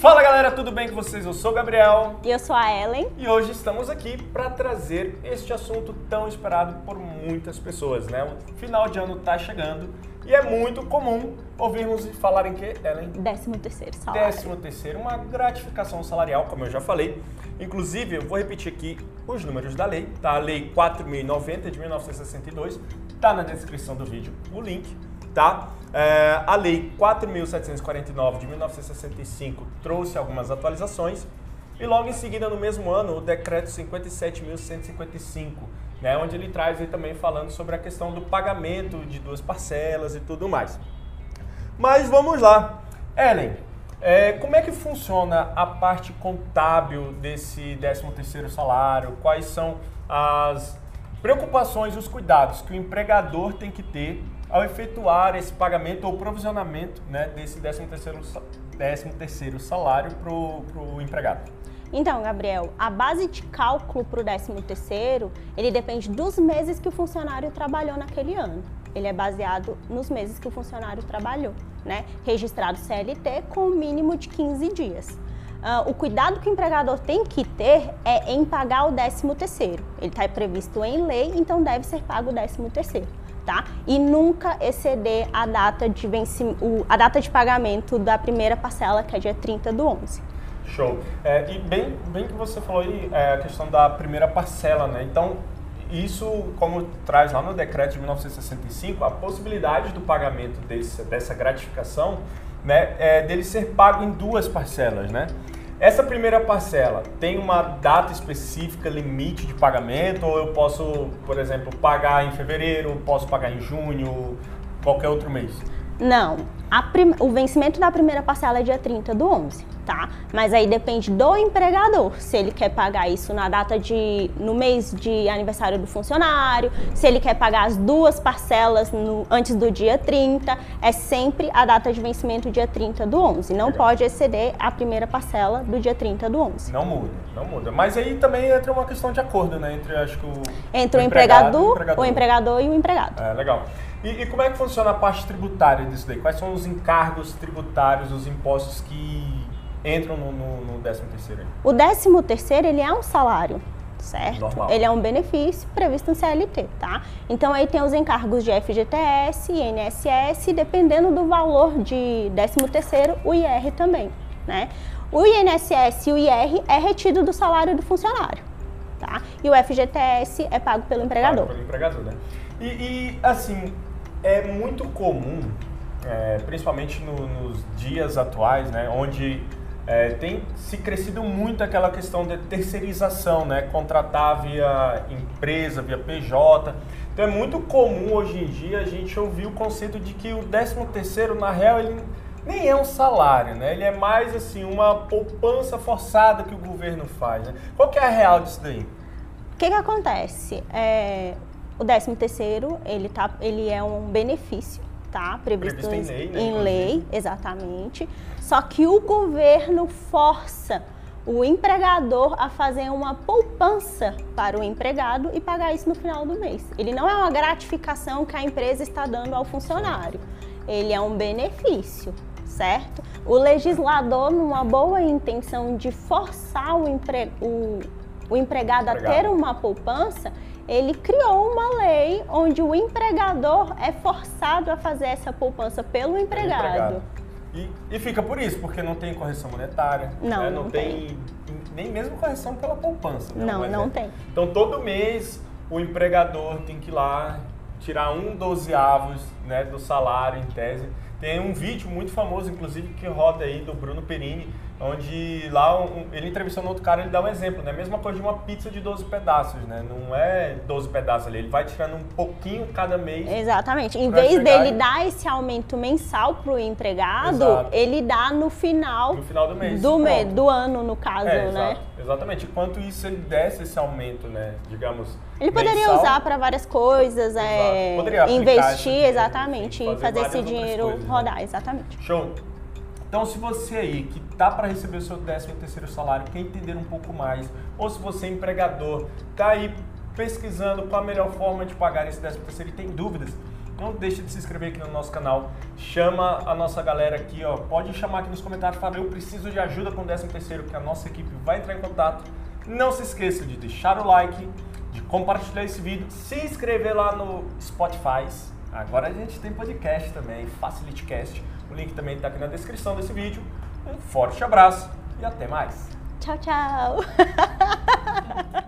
Fala galera, tudo bem com vocês? Eu sou o Gabriel. E eu sou a Ellen. E hoje estamos aqui para trazer este assunto tão esperado por muitas pessoas, né? O final de ano está chegando e é muito comum ouvirmos falar em que, Ellen? Décimo terceiro salário. Décimo terceiro, uma gratificação salarial, como eu já falei. Inclusive, eu vou repetir aqui os números da lei, tá? A lei 4.090 de 1962, tá na descrição do vídeo o link, tá? É, a Lei 4.749 de 1965 trouxe algumas atualizações e logo em seguida, no mesmo ano, o Decreto 57.155, né, onde ele traz aí também falando sobre a questão do pagamento de duas parcelas e tudo mais. Mas vamos lá. Ellen, é, como é que funciona a parte contábil desse 13º salário? Quais são as preocupações e os cuidados que o empregador tem que ter ao efetuar esse pagamento ou provisionamento né, desse 13º, 13º salário para o empregado? Então, Gabriel, a base de cálculo para o 13º, ele depende dos meses que o funcionário trabalhou naquele ano. Ele é baseado nos meses que o funcionário trabalhou, né? Registrado CLT com o mínimo de 15 dias. Uh, o cuidado que o empregador tem que ter é em pagar o 13º. Ele está previsto em lei, então deve ser pago o 13º tá? E nunca exceder a data de vencimento, a data de pagamento da primeira parcela, que é dia 30 do 11. Show. É, e bem, bem que você falou aí é, a questão da primeira parcela, né? Então, isso, como traz lá no decreto de 1965, a possibilidade do pagamento desse, dessa gratificação, né, é, dele ser pago em duas parcelas, né? Essa primeira parcela tem uma data específica, limite de pagamento, ou eu posso, por exemplo, pagar em fevereiro, posso pagar em junho, qualquer outro mês? Não. Prim... O vencimento da primeira parcela é dia 30 do 11 tá? Mas aí depende do empregador, se ele quer pagar isso na data de no mês de aniversário do funcionário, se ele quer pagar as duas parcelas no, antes do dia 30, é sempre a data de vencimento dia 30 do 11. Não Legal. pode exceder a primeira parcela do dia 30 do 11. Não muda, não muda. Mas aí também entra uma questão de acordo, né, entre acho que o entre o, o empregador, o empregador, o empregador e o empregado. É, legal. E, e, como é que funciona a parte tributária disso daí? Quais são os encargos tributários, os impostos que entram no, no, no 13 terceiro? O 13 terceiro ele é um salário, certo? Normal. Ele é um benefício previsto no CLT, tá? Então aí tem os encargos de FGTS, INSS, dependendo do valor de 13 terceiro, o IR também, né? O INSS e o IR é retido do salário do funcionário, tá? E o FGTS é pago pelo empregador. Pago pelo empregador, né? E, e assim, é muito comum, é, principalmente no, nos dias atuais, né, onde é, tem se crescido muito aquela questão de terceirização, né? Contratar via empresa, via PJ. Então é muito comum hoje em dia a gente ouvir o conceito de que o 13 terceiro, na real, ele nem é um salário, né? Ele é mais assim uma poupança forçada que o governo faz. Né? Qual que é a real disso daí? O que, que acontece? É, o 13 terceiro, ele, tá, ele é um benefício tá? Previsto, Previsto em lei, né, em lei, exatamente. Só que o governo força o empregador a fazer uma poupança para o empregado e pagar isso no final do mês. Ele não é uma gratificação que a empresa está dando ao funcionário. Ele é um benefício, certo? O legislador, numa boa intenção de forçar o, empre... o, o empregado, empregado a ter uma poupança, ele criou uma lei onde o empregador é forçado a fazer essa poupança pelo empregado. empregado. E, e, fica por isso, porque não tem correção monetária, não, né? não, não tem, tem, nem mesmo correção pela poupança. Né? Não, não tem. Então todo mês o empregador tem que ir lá tirar um dozeavos né, do salário em tese. Tem um vídeo muito famoso, inclusive, que roda aí do Bruno Perini, onde lá um, ele entrevistando outro cara, ele dá um exemplo, né? Mesma coisa de uma pizza de 12 pedaços, né? Não é 12 pedaços ali, ele vai tirando um pouquinho cada mês. Exatamente. Em vez dele dar esse aumento mensal pro empregado, Exato. ele dá no final, no final do mês. Do, mês, do ano, no caso, é, né? Exatamente. Enquanto isso ele desse esse aumento, né? Digamos. Ele poderia mensal, usar para várias coisas, é, investir, exatamente, e fazer esse dinheiro coisas, né? rodar, né? exatamente. Show. Então, se você aí que tá para receber o seu 13 terceiro salário, quer entender um pouco mais, ou se você é empregador, tá aí pesquisando qual a melhor forma de pagar esse 13 terceiro e tem dúvidas, Não deixe de se inscrever aqui no nosso canal. Chama a nossa galera aqui, ó. Pode chamar aqui nos comentários, fala eu preciso de ajuda com o 13 terceiro, que a nossa equipe vai entrar em contato. Não se esqueça de deixar o like, de compartilhar esse vídeo, se inscrever lá no Spotify. Agora a gente tem podcast também, Facilitecast. O link também está aqui na descrição desse vídeo. Um forte abraço e até mais. Tchau, tchau.